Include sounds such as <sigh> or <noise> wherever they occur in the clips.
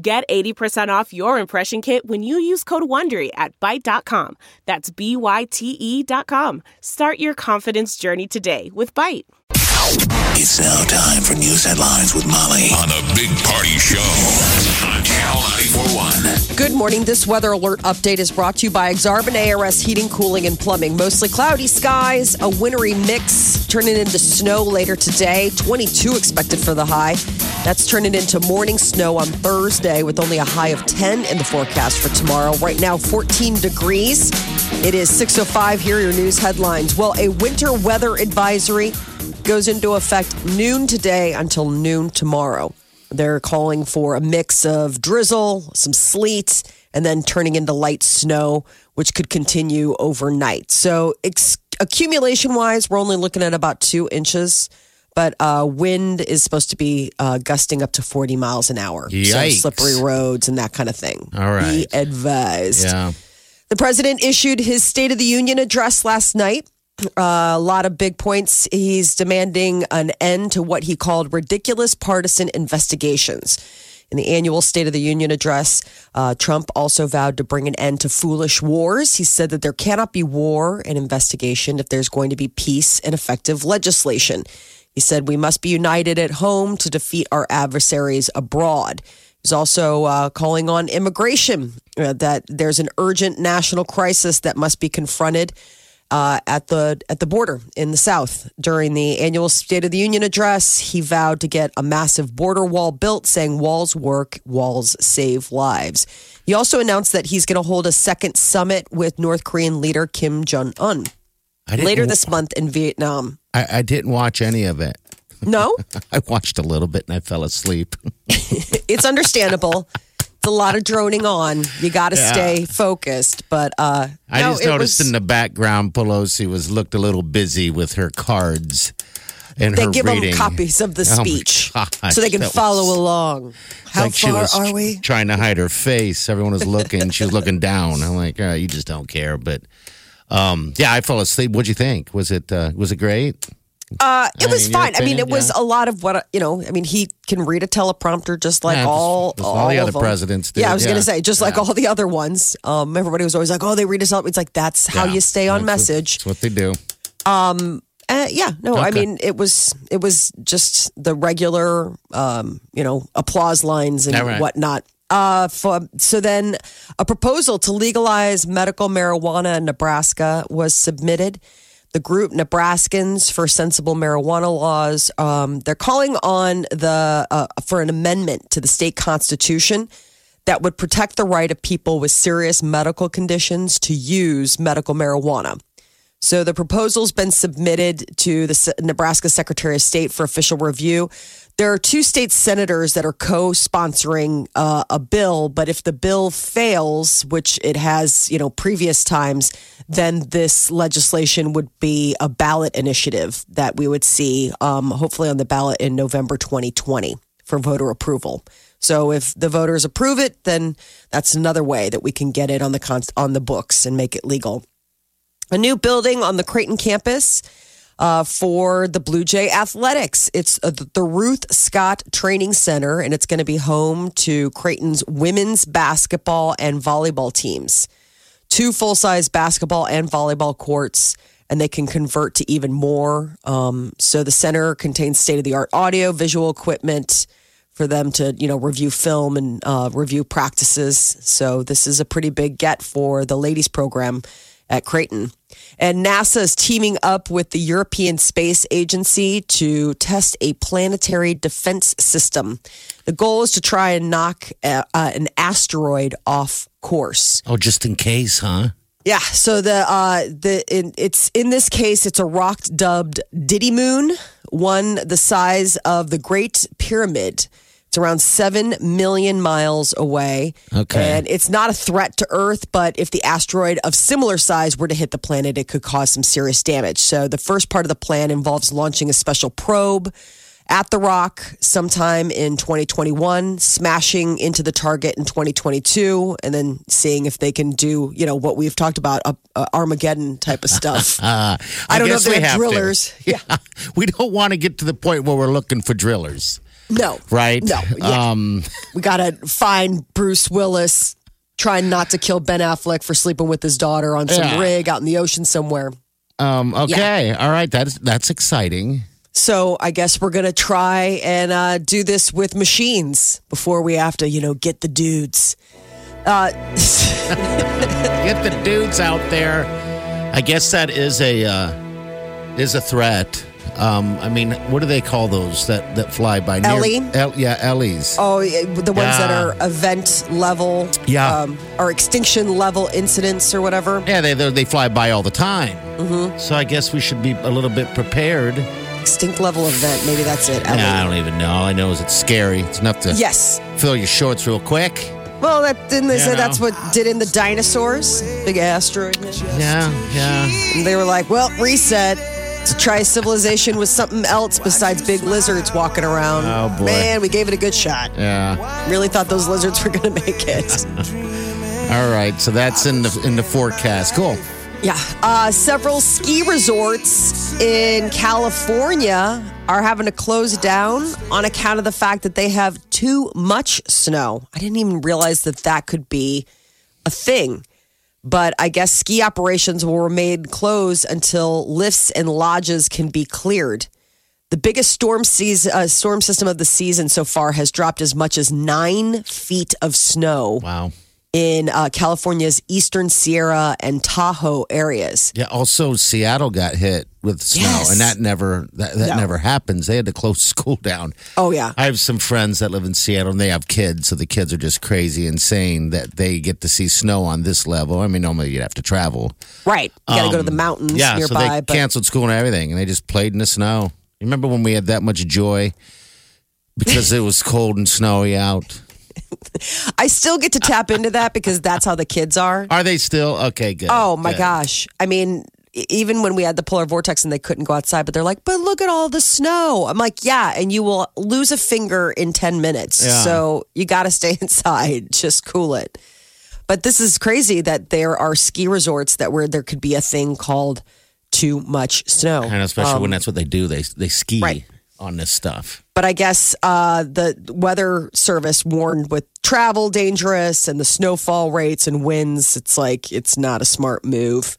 Get 80% off your impression kit when you use code WONDERY at Byte.com. That's B-Y-T-E dot com. Start your confidence journey today with Byte. It's now time for news headlines with Molly on the Big Party Show on Channel 941. Good morning. This weather alert update is brought to you by Exarban ARS Heating, Cooling, and Plumbing. Mostly cloudy skies, a wintry mix turning into snow later today. 22 expected for the high. That's turning into morning snow on Thursday with only a high of 10 in the forecast for tomorrow. Right now, 14 degrees. It is 6.05. Here are your news headlines. Well, a winter weather advisory goes into effect noon today until noon tomorrow. They're calling for a mix of drizzle, some sleet, and then turning into light snow, which could continue overnight. So, accumulation wise, we're only looking at about two inches, but uh, wind is supposed to be uh, gusting up to 40 miles an hour. Yikes. So, slippery roads and that kind of thing. All right. Be advised. Yeah. The president issued his State of the Union address last night. Uh, a lot of big points. He's demanding an end to what he called ridiculous partisan investigations. In the annual State of the Union address, uh, Trump also vowed to bring an end to foolish wars. He said that there cannot be war and investigation if there's going to be peace and effective legislation. He said we must be united at home to defeat our adversaries abroad. He's also uh, calling on immigration, uh, that there's an urgent national crisis that must be confronted uh, at the at the border in the South. During the annual State of the Union address, he vowed to get a massive border wall built, saying walls work, walls save lives. He also announced that he's going to hold a second summit with North Korean leader Kim Jong Un later this month in Vietnam. I, I didn't watch any of it. <laughs> No, I watched a little bit and I fell asleep. <laughs> it's understandable. It's a lot of droning on. You got to Yeah. stay focused. But uh, I no, just noticed was- in the background, Pelosi was looked a little busy with her cards and they her give reading. them copies of the Oh, speech gosh, so they can that was- follow along. How like far are we? trying to hide her face. Everyone was looking. she was looking down. I'm like, oh, you just don't care. But um, yeah, I fell asleep. What'd you think? Was it uh, was it great? Uh, it I was mean, fine. I mean, it opinion, was a lot of what you know. I mean, he can read a teleprompter just like Yeah, all just all the of other them. presidents did, Yeah, I was gonna say just like all the other ones. Um, everybody was always like, "Oh, they read us up." It's like that's how Yeah. you stay on That's what- message. That's what they do. Uh, yeah, no, I mean it was it was just the regular, um, you know, applause lines and All right. whatnot. Uh, for, so then, a proposal to legalize medical marijuana in Nebraska was submitted. The group Nebraskans for Sensible Marijuana Laws um, they're calling on the uh, for an amendment to the state constitution that would protect the right of people with serious medical conditions to use medical marijuana. So the proposal's been submitted to the Nebraska Secretary of State for official review. There are two state senators that are co-sponsoring uh, a bill, but if the bill fails, which it has, you know, previous times, then this legislation would be a ballot initiative that we would see, um, hopefully on the ballot in November 2020 for voter approval. So if the voters approve it, then that's another way that we can get it on the on the books and make it legal a new building on the Creighton campus uh, for the Blue Jay Athletics. It's uh, the Ruth Scott Training Center, and it's going to be home to Creighton's women's basketball and volleyball teams. Two full size basketball and volleyball courts, and they can convert to even more. Um, so the center contains state of the art audio, visual equipment for them to you know review film and uh, review practices. So this is a pretty big get for the ladies program at Creighton. And NASA is teaming up with the European Space Agency to test a planetary defense system. The goal is to try and knock uh, uh, an asteroid off course. Oh, just in case, huh? Yeah, so the uh, the in, it's in this case it's a rock dubbed Didymoon, one the size of the Great Pyramid, It's around 7 million miles away. Okay. And it's not a threat to Earth, but if the asteroid of similar size were to hit the planet, it could cause some serious damage. So the first part of the plan involves launching a special probe at the rock sometime in 2021, smashing into the target in 2022, and then seeing if they can do, you know, what we've talked about, uh, uh, Armageddon type of stuff. <laughs> Uh, I don't know if they we have have to. drillers. <laughs> Yeah. we don't want to get to the point where we're looking for drillers, No. right? No. Yeah. Um, we got to find Bruce Willis trying not to kill Ben Affleck for sleeping with his daughter on some Yeah. rig out in the ocean somewhere. um, okay. All right. That's that's exciting. So I guess we're gonna try and uh, do this with machines before we have to, you know, get the dudes. Uh, <laughs> Get the dudes out there. I guess that is a uh, is a threat. Um, I mean, what do they call those that that fly by? Near- Ellie? El- yeah, Ellies. oh, the ones that are event level, Yeah. um, or extinction level incidents or whatever. Yeah, they they they fly by all the time. Mm-hmm. So I guess we should be a little bit prepared. Extinct level event, maybe that's it. Ellie. Yeah, I don't even know. All I know is it's scary. It's enough to Yes. fill your shorts real quick. Well, that didn't they You say know. that's what did in the dinosaurs? Big asteroid. Yeah, yeah. And they were like, well, reset. To try civilization with something else besides big lizards walking around. Oh, boy. Man, we gave it a good shot. Yeah. Really thought those lizards were going to make it. <laughs> All right. So that's in the in the forecast. Cool. yeah. Uh, several ski resorts in California are having to close down on account of the fact that they have too much snow. I didn't even realize that that could be a thing. But I guess ski operations will remain closed until lifts and lodges can be cleared. The biggest storm season, uh, storm system of the season so far has dropped as much as nine feet of snow Wow. In uh, California's eastern Sierra and Tahoe areas. Yeah. Also, Seattle got hit with snow, Yes. and that never that, that No. never happens. They had to close <laughs> school down. Oh yeah, I have some friends that live in Seattle, and they have kids, so the kids are just crazy, insane that they get to see snow on this level. I mean, normally you'd have to travel. right. You got to go to the mountains Um, Yeah, nearby. so they but canceled school and everything, and they just played in the snow. You remember when we had that much joy because it was cold and snowy out? I still get to tap into that because that's how the kids are. Are they still okay? Good. Oh my good. gosh! I mean, even when we had the polar vortex and they couldn't go outside, but they're like, "But look at all the snow." I'm like, "Yeah," and you will lose a finger in ten minutes. Yeah. So you got to stay <laughs> inside. Just cool it. But this is crazy that there are ski resorts that where there could be a thing called too much snow. and especially when that's what they do. They they ski Um, Right. on this stuff. But I guess uh, the weather service warned with travel dangerous and the snowfall rates and winds. It's like it's not a smart move.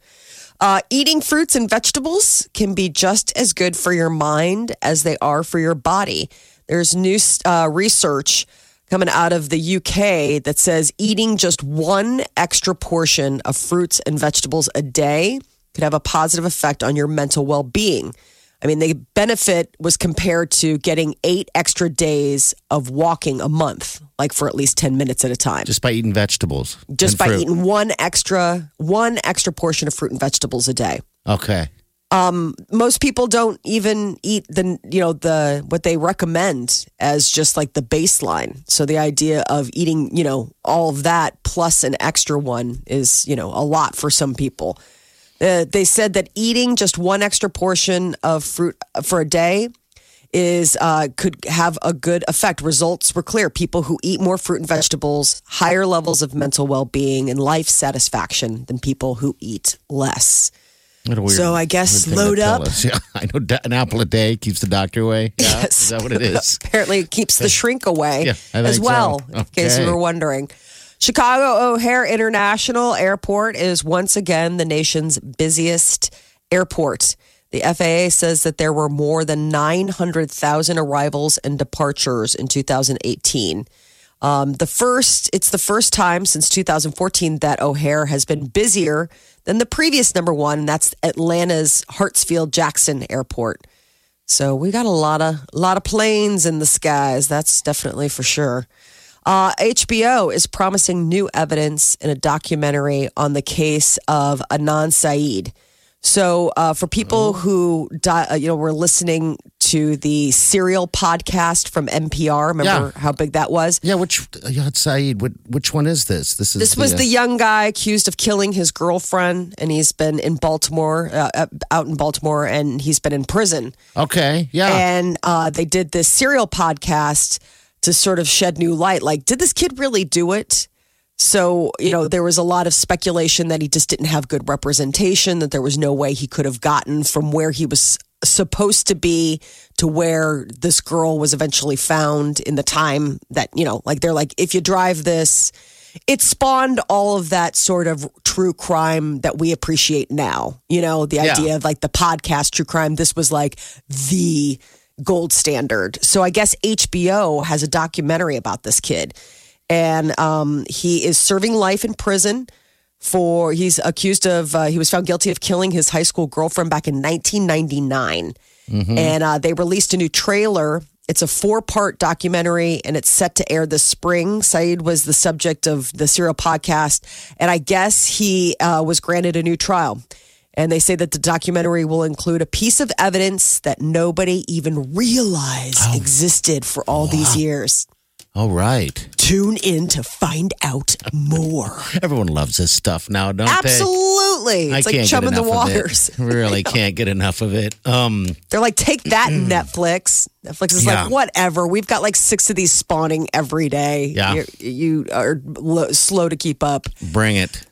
Uh, eating fruits and vegetables can be just as good for your mind as they are for your body. There's new uh, research coming out of the UK that says eating just one extra portion of fruits and vegetables a day could have a positive effect on your mental well being. I mean, the benefit was compared to getting eight extra days of walking a month, like for at least 10 minutes at a time. Just, by eating vegetables. Just by fruit. eating one extra, one extra portion of fruit and vegetables a day. Okay. Um, most people don't even eat the, you know, the, what they recommend as just like the baseline. So the idea of eating, you know, all of that plus an extra one is, you know, a lot for some people. Uh, they said that eating just one extra portion of fruit for a day is uh, could have a good effect. Results were clear. People who eat more fruit and vegetables, higher levels of mental well-being and life satisfaction than people who eat less. Weird- So I guess load up. us. <laughs> Yeah, I know an apple a day keeps the doctor away. <laughs> Yeah, Yes. Is that what it is? <laughs> Apparently, it keeps the shrink away Yeah, as so. well. In case you were wondering. Chicago O'Hare International Airport is once again the nation's busiest airport. The FAA says that there were more than 900,000 arrivals and departures in 2018. Um, the first, it's the first time since 2014 that O'Hare has been busier than the previous number one, that's Atlanta's Hartsfield Jackson Airport. So we got a lot of a lot of planes in the skies. That's definitely for sure. Uh, HBO is promising new evidence in a documentary on the case of Adnan Syed. So, uh, for people who, di- uh, you know, were listening to the Serial podcast from NPR. Remember Yeah. how big that was? Yeah, which Yad Syed? What, which one is this? This is This was uh, the young guy accused of killing his girlfriend, and he's been in Baltimore, uh, uh, out in Baltimore, and he's been in prison. okay. Yeah, And uh, they did this serial podcast to sort of shed new light. Like, did this kid really do it? So, you know, there was a lot of speculation that he just didn't have good representation, that there was no way he could have gotten from where he was supposed to be to where this girl was eventually found in the time that, you know, like they're like, if you drive this, it spawned all of that sort of true crime that we appreciate now. You know, the Yeah. idea of like the podcast true crime. This was like the gold standard. So I guess HBO has a documentary about this kid. And um, he is serving life in prison for, he's accused of, uh, he was found guilty of killing his high school girlfriend back in 1999. And uh, they released a new trailer. It's a four part documentary and it's set to air this spring. Syed was the subject of the serial podcast. And I guess he uh, was granted a new trial. And they say that the documentary will include a piece of evidence that nobody even realized existed for all these years. all right. Tune in to find out more. <laughs> Everyone loves this stuff now, don't they? Absolutely. It's I like can't chum in the enough of it. waters. <laughs> <laughs> Really can't get enough of it. Um, They're like, take that, Netflix. Netflix is Yeah. like, whatever. We've got like six of these spawning every day. Yeah. You're, you are lo- slow to keep up. bring it.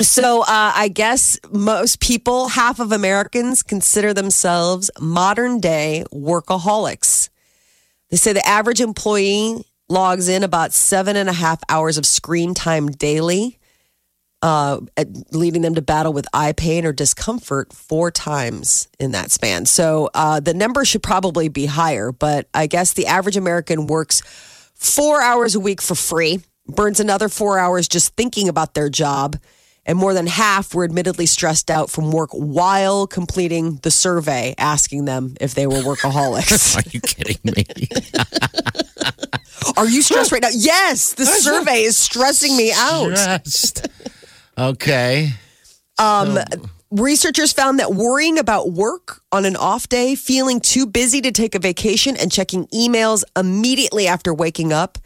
So <laughs> uh, I guess most people, half of Americans, consider themselves modern day workaholics. They say the average employee logs in about seven and a half hours of screen time daily, uh, leading them to battle with eye pain or discomfort four times in that span. So uh, the number should probably be higher, but I guess the average American works four hours a week for free, burns another four hours just thinking about their job. And more than half were admittedly stressed out from work while completing the survey, asking them if they were workaholics. <laughs> Are you kidding me? <laughs> Are you stressed right now? Yes, the survey is stressing me out. Stressed. Okay. Um, researchers found that worrying about work on an off day, feeling too busy to take a vacation, and checking emails immediately after waking up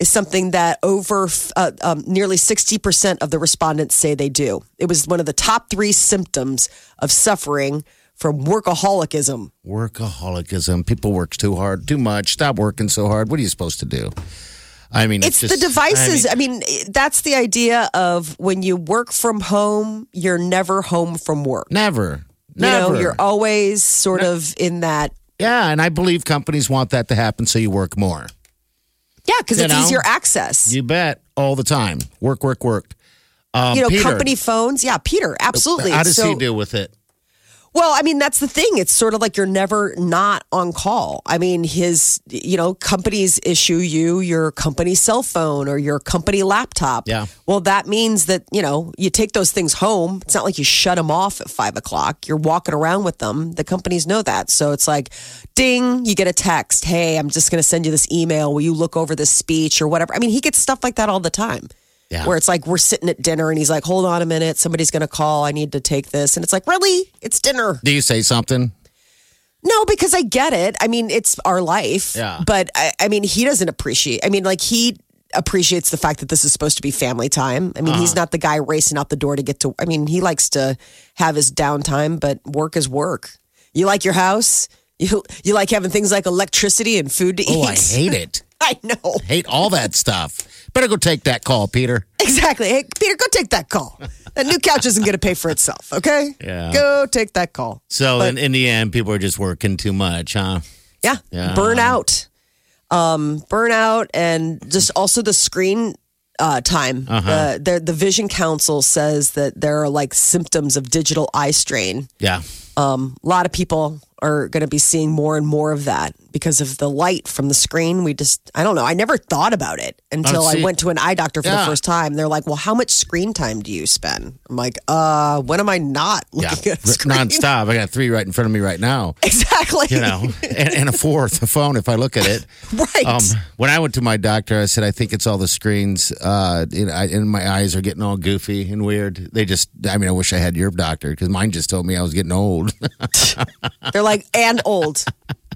is something that over uh, um, nearly 60% of the respondents say they do. It was one of the top three symptoms of suffering from workaholicism. Workaholicism. People work too hard, too much. Stop working so hard. What are you supposed to do? I mean, It's it's, the devices. I I mean, mean, that's the idea of when you work from home, you're never home from work. never. You Never. know, you're always sort of in that. yeah, and I believe companies want that to happen so you work more. Yeah, because it's know? easier access. You bet. All the time. Work, work, work. Um, you know, Peter, company phones. Yeah, Peter, absolutely. How does so, he deal with it? Well, I mean, that's the thing. It's sort of like you're never not on call. I mean, his, you know, companies issue you your company cell phone or your company laptop. Yeah. Well, that means that, you know, you take those things home. It's not like you shut them off at five o'clock. You're walking around with them. The companies know that. So it's like, ding, you get a text. Hey, I'm just going to send you this email. Will you look over this speech or whatever? I mean, he gets stuff like that all the time. Yeah. Where it's like we're sitting at dinner and he's like, hold on a minute, somebody's going to call. I need to take this. And it's like, really? It's dinner. Do you say something? No, because I get it. I mean, it's our life. Yeah. But I, I mean, he doesn't appreciate. I mean, like he appreciates the fact that this is supposed to be family time. I mean, he's uh-huh. not the guy racing out the door to get to. I mean, he likes to have his downtime, but work is work. You like your house. You you like having things like electricity and food to Oh, eat. I hate it. <laughs> <laughs> I know Hate all that stuff. Better go take that call, Peter. exactly. Hey, Peter, go take that call. That new couch isn't going to pay for itself. Okay. Yeah. Go take that call. So But- in, in the end, people are just working too much, huh? Yeah. Yeah. Burnout. Um, burnout and just also the screen uh, time. Uh-huh. The, the the Vision Council says that there are like symptoms of digital eye strain. Yeah. Um, a lot of people are going to be seeing more and more of that because of the light from the screen. We just, I don't know. I never thought about it until I went to an eye doctor for the first time. They're like, "Well, how much screen time do you spend?" I'm like, "Uh, when am I not Yeah. looking at a screen?" Nonstop. I got three right in front of me right now. <laughs> Exactly. You know, and, and a fourth, a phone if I look at it. <laughs> right? Um, when I went to my doctor, I said, I think it's all the screens. Uh, you know, I, and my eyes are getting all goofy and weird. They just, I mean, I wish I had your doctor because mine just told me I was getting old. <laughs> They're like, and old.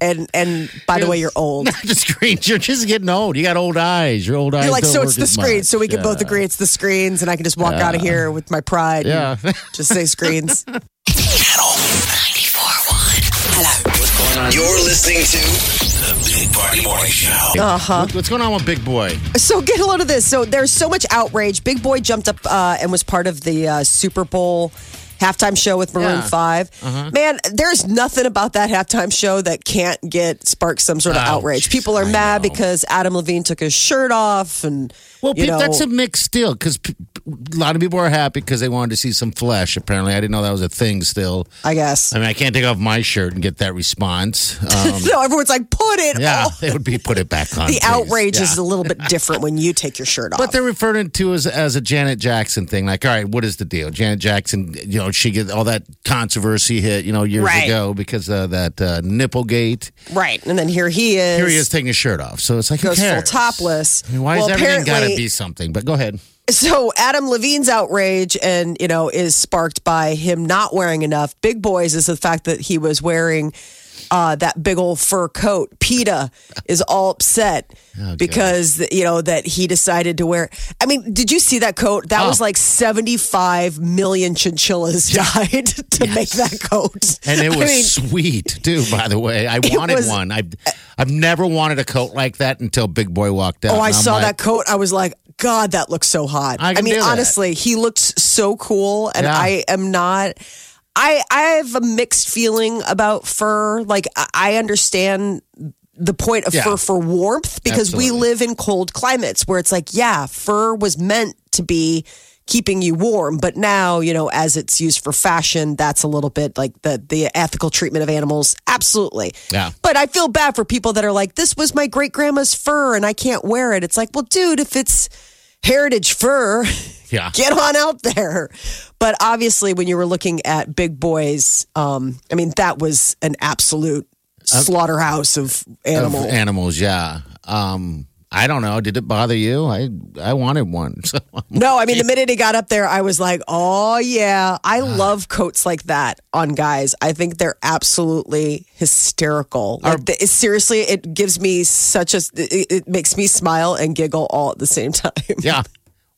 And and by the way, you're old. <laughs> Not the screens. You're just getting old. You got old eyes. Your old eyes. You're like, don't so work it's the as screens. much. So we can both agree it's the screens, and I can just walk out of here with my pride. and Yeah. <laughs> just say screens. Channel 94.1. Hello. What's going on? You're listening to the Big Party Morning Show. Uh-huh. What's going on with Big Boi? So get a load of this. So there's so much outrage. Big Boi jumped up uh, and was part of the uh, Super Bowl halftime show with Maroon Yeah. 5. Uh-huh. Man, there's nothing about that halftime show that can't get spark some sort of Ouch. outrage. People are I mad know. because Adam Levine took his shirt off and Well, pe- know, that's a mixed deal because a lot of people are happy because they wanted to see some flesh. Apparently, I didn't know that was a thing. Still, I guess. I mean, I can't take off my shirt and get that response. <laughs> Um, no, everyone's like, put it yeah, they would be put it back on. <laughs> The please. outrage Yeah. is a little bit different when you take your shirt off. But they're referring to as as a Janet Jackson thing. Like, all right, what is the deal? Janet Jackson, you know, she get all that controversy hit, you know, years Right. ago because of that uh, nipplegate. right. And then here he is. Here he is taking his shirt off. So it's like, Goes full topless. I mean, why Well, is everything got to be something? But go ahead. So Adam Levine's outrage and you know is sparked by him not wearing enough. Big Boi's is the fact that he was wearing uh, that big old fur coat. PETA is all upset <laughs> because you know that he decided to wear. I mean, did you see that coat? That Oh. was like seventy five million chinchillas died <laughs> to make that coat, And it I was mean, sweet too, by the way. I <laughs> wanted was- one. I've I've never wanted a coat like that until Big Boi walked out. Oh, I saw like, that coat. I was like, God, that looks so hot. I can mean, honestly, he looks so cool, and Yeah. I am not. I I have a mixed feeling about fur. Like I- understand the point of Yeah. fur for warmth because we live in cold climates where it's like, yeah, fur was meant to be keeping you warm, but now you know as it's used for fashion, that's a little bit like the the ethical treatment of animals. Absolutely, Yeah. but I feel bad for people that are like, this was my great grandma's fur and I can't wear it. It's like, well, dude, if it's heritage fur, Yeah. get on out there. But obviously, when you were looking at Big Boi's, um, I mean, that was an absolute slaughterhouse of animals. Of animals, yeah. Um, I don't know. Did it bother you? I I wanted one. <laughs> So No, I mean, the minute he got up there, I was like, oh, yeah. I ah. love coats like that on guys. I think they're absolutely hysterical. Like, the- seriously, it gives me such a, it, it makes me smile and giggle all at the same <laughs> time. yeah.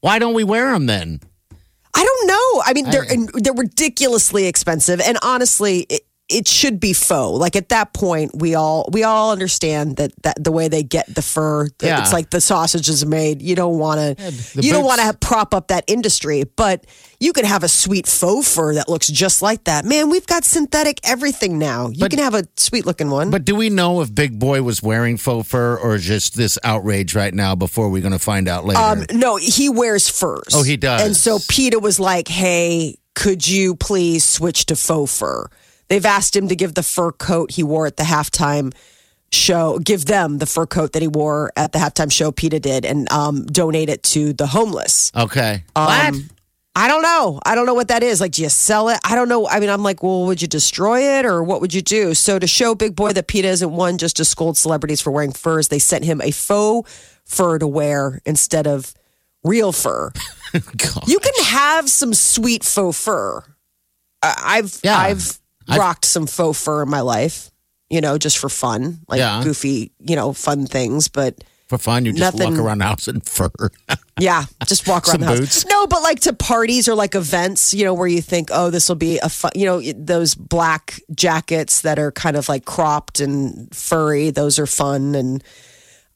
Why don't we wear them then? I don't know. I mean, they're they're ridiculously expensive, and honestly, it, it should be faux. Like at that point, we all we all understand that that the way they get the fur, Yeah. it's like the sausage is made. You don't want to the you don't want to prop up that industry, but you could have a sweet faux fur that looks just like that. Man, we've got synthetic everything now. You But- can have a sweet looking one. But do we know if Big Boi was wearing faux fur or just this outrage right now before we're going to find out later? Um, no, he wears furs. Oh, he does. And so PETA was like, hey, could you please switch to faux fur? They've asked him to give the fur coat he wore at the halftime show, give them the fur coat that he wore at the halftime show, PETA did, and um, donate it to the homeless. okay. Um, what? I don't know. I don't know what that is. Like, do you sell it? I don't know. I mean, I'm like, well, would you destroy it or what would you do? So, to show Big Boi that PETA isn't one just to scold celebrities for wearing furs, they sent him a faux fur to wear instead of real fur. <laughs> God. You can have some sweet faux fur. I- I've Yeah. I've I've- rocked some faux fur in my life, you know, just for fun, like Yeah. goofy, you know, fun things. But For fun, you just Nothing- walk around the house in fur. <laughs> yeah, just walk around Some the house. boots? No, but like to parties or like events, you know, where you think, oh, this will be a fun, you know, those black jackets that are kind of like cropped and furry. Those are fun. And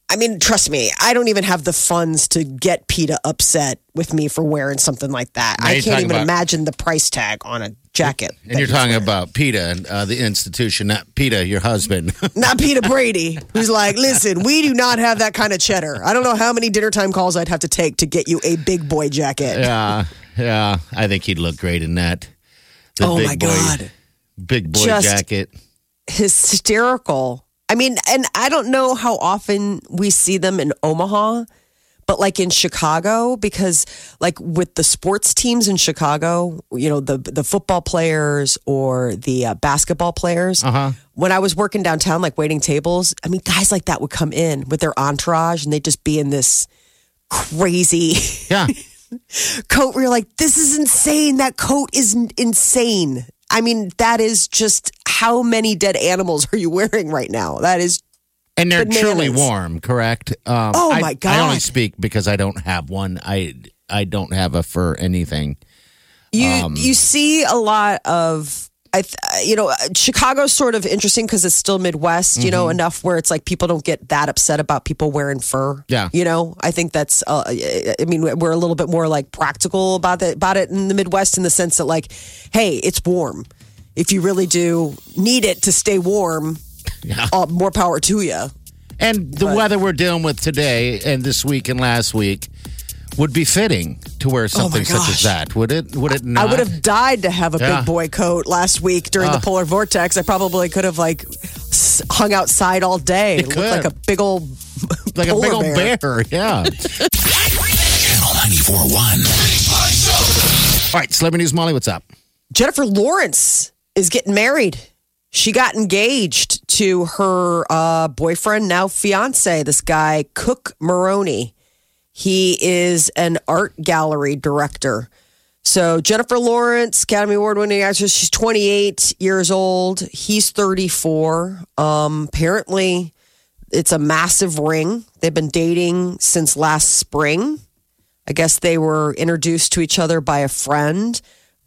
I mean, trust me, I don't even have the funds to get PETA upset with me for wearing something like that. Now I can't even about- imagine the price tag on a jacket. and you're talking about PETA, uh, the institution, not PETA, your husband. <laughs> not Peter Brady, who's like, listen, we do not have that kind of cheddar. I don't know how many dinner time calls I'd have to take to get you a big boy jacket. yeah, yeah. I think he'd look great in that. The oh big my boy, God. Big boy Just- jacket. hysterical. I mean, and I don't know how often we see them in Omaha, but like in Chicago, because like with the sports teams in Chicago, you know, the the football players or the uh, basketball players. Uh-huh. When I was working downtown, like waiting tables, I mean, guys like that would come in with their entourage, and they'd just be in this crazy Yeah. <laughs> coat where you're like, this is insane. That coat is insane. I mean, that is just how many dead animals are you wearing right now? That is And they're Bananas. truly warm, correct? Um, Oh, I- my I only speak because I don't have one. I I don't have a fur anything. You Um, you see a lot of I th- you know Chicago's sort of interesting because it's still Midwest, you know, Mm-hmm. enough where it's like people don't get that upset about people wearing fur. Yeah. you know, I think that's. Uh, I mean, we're a little bit more like practical about it about it in the Midwest in the sense that like, hey, it's warm. If you really do need it to stay warm, Yeah. uh, more power to you. And the weather we're dealing with today and this week and last week would be fitting to wear something such as that, would it? Would it not? I would have died to have a Yeah. Big Boi coat last week during the Ah. polar vortex. I probably could have like hung outside all day. You Looked could. <laughs> like a big old like a big old bear. bear. Yeah. <laughs> Channel ninety four one. All right, celebrity news, Molly. What's up? Jennifer Lawrence is getting married. She got engaged to her uh, boyfriend, now fiance, this guy, Cook Maroney. He is an art gallery director. So, Jennifer Lawrence, Academy Award winning actress, she's 28 years old. He's 34. Um, apparently, it's a massive ring. They've been dating since last spring. I guess they were introduced to each other by a friend,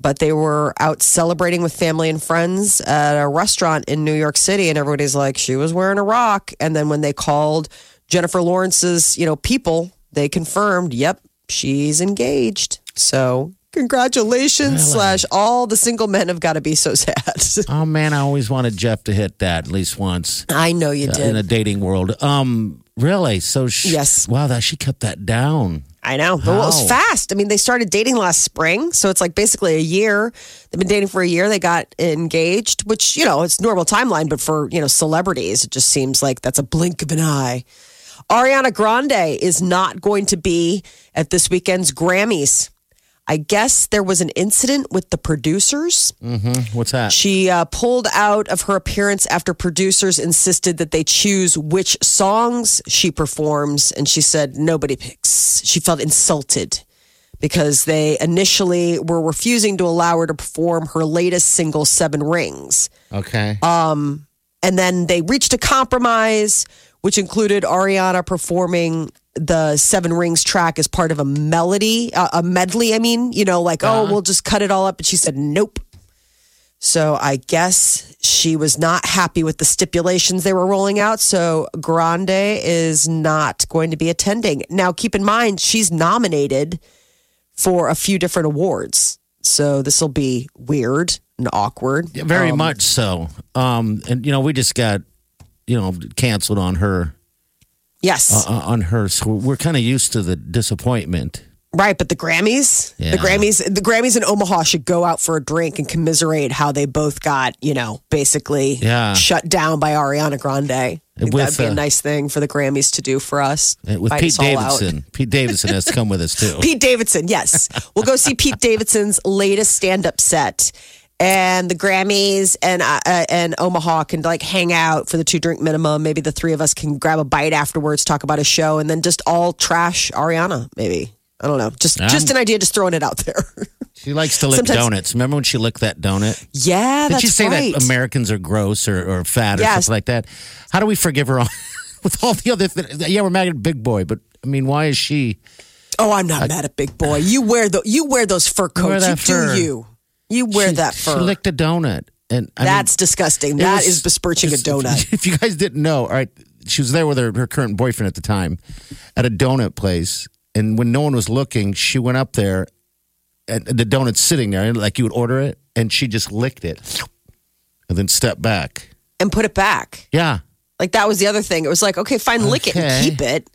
but they were out celebrating with family and friends at a restaurant in New York City, and everybody's like, she was wearing a rock. And then when they called Jennifer Lawrence's, you know, people, they confirmed, yep, she's engaged. So congratulations, slash all the single men have got to be so sad. <laughs> Oh man, I always wanted Jeff to hit that at least once I know you uh, in a dating world. Um, really? So she, Yes. Wow, that she kept that down. I know. But it was fast. I mean, they started dating last spring. So it's like basically a year. They've been dating for a year. They got engaged, which, you know, it's normal timeline, but for, you know, celebrities, it just seems like that's a blink of an eye. Ariana Grande is not going to be at this weekend's Grammys. I guess there was an incident with the producers. What's that? She uh, pulled out of her appearance after producers insisted that they choose which songs she performs, and she said nobody picks. She felt insulted because they initially were refusing to allow her to perform her latest single, Seven Rings. Okay. Um, and then they reached a compromise, which included Ariana performing the Seven Rings track as part of a melody, uh, a medley. I mean, you know, like, oh, we'll just cut it all up. But she said, nope. So I guess she was not happy with the stipulations they were rolling out. So Grande is not going to be attending. Now, keep in mind, she's nominated for a few different awards. So this will be weird and awkward. Yeah, Very Um, much so. Um, and you know, we just got you know canceled on her Yes. uh, on her, so we're kind of used to the disappointment. Right, but the Grammys, Yeah. the Grammys, the Grammys in Omaha should go out for a drink and commiserate how they both got, you know, basically Yeah. shut down by Ariana Grande. With, that'd be a uh, nice thing for the Grammys to do for us. Uh, With Pete us. Davidson, Pete Davidson has to come with us too. <laughs> Pete Davidson, yes. We'll go see Pete Davidson's latest stand-up set. And the Grammys and uh, uh, and Omaha can like hang out for the two drink minimum. Maybe the three of us can grab a bite afterwards, talk about a show, and then just all trash Ariana. Maybe I don't know. Just Um, just an idea, just throwing it out there. <laughs> She likes to lick Sometimes- donuts. Remember when she licked that donut? yeah, Did she say right. that Americans are gross or, or fat or Yes. something like that? How do we forgive her on <laughs> with all the other? Th- yeah, we're mad at Big Boi, but I mean, why is she? Oh, I'm not mad at Big Boi. You wear the you wear those fur coats. You that fur. do you. You wear she, that She fur. licked a donut, and I mean, That's disgusting. it That was- is besmirching a donut. <laughs> If you guys didn't know, all right, she was there with her, her current boyfriend at the time at a donut place, and when no one was looking, she went up there, and the donut's sitting there, and like you would order it, and she just licked it, and then stepped back. and put it back. Yeah, Like that was the other thing. It was like, okay, fine, lick it and keep it,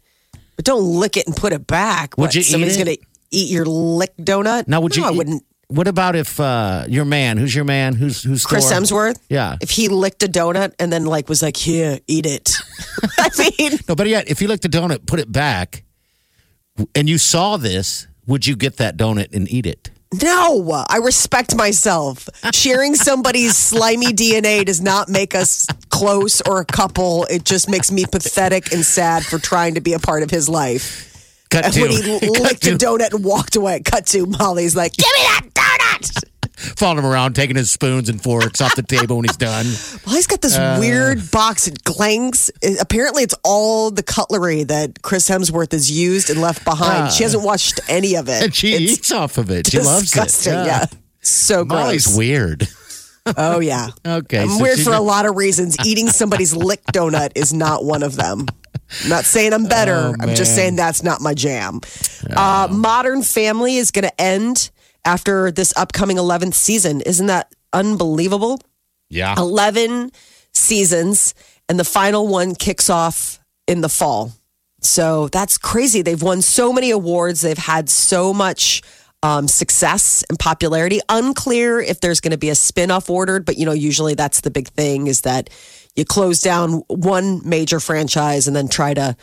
but don't lick it and put it back. Would What, you eat somebody's it? gonna eat your lick donut? Now, would you? I eat- wouldn't. What about if uh, your man? Who's your man? Who's who's Chris Thor? Hemsworth. Yeah. If he licked a donut and then like was like, here, eat it. <laughs> I mean, No, but yet, if you licked a donut, put it back, and you saw this, would you get that donut and eat it? no, I respect myself. Sharing somebody's slimy DNA does not make us close or a couple. It just makes me pathetic and sad for trying to be a part of his life. Cut And to. when he <laughs> Cut licked to. a donut and walked away, cut to Molly's like, give me that donut. Following him around, taking his spoons and forks off the table when he's done. Well, he's got this Uh. weird box. It clangs. It- apparently, it's all the cutlery that Chris Hemsworth has used and left behind. she hasn't watched any of it. And she It's eats off of it. She loves it. disgusting. Yeah. So gross. Molly's weird. Oh yeah. <laughs> Okay, I'm so weird for a lot of reasons. Eating somebody's lick donut is not one of them. I'm not saying I'm better. Oh, I'm just saying that's not my jam. Uh, Modern Family is going to end after this upcoming 11th season. Isn't that unbelievable? Yeah. 11 seasons, and the final one kicks off in the fall. So that's crazy. They've won so many awards, they've had so much. Um, success and popularity. Unclear if there's going to be a spin off ordered, but you know, usually that's the big thing is that you close down one major franchise and then try to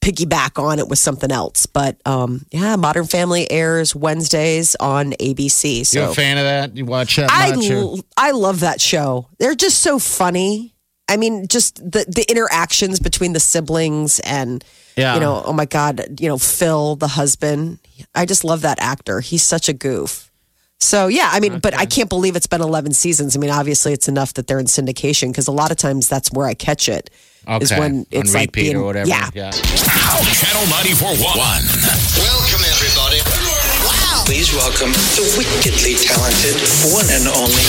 piggyback on it with something else. But um, yeah, Modern Family airs Wednesdays on ABC. So You're a fan of that? You watch that I love that show. They're just so funny. I mean, just the the interactions between the siblings and Yeah. you know, oh my god, you know, Phil, the husband. I just love that actor. He's such a goof. So yeah, I mean, but I can't believe it's been 11 seasons. I mean, obviously it's enough that they're in syndication because a lot of times that's where I catch it. Is Okay. when it's On like repeat being, or whatever. Yeah, Channel 94.1. Welcome, everybody. Wow. Please welcome the wickedly talented one and only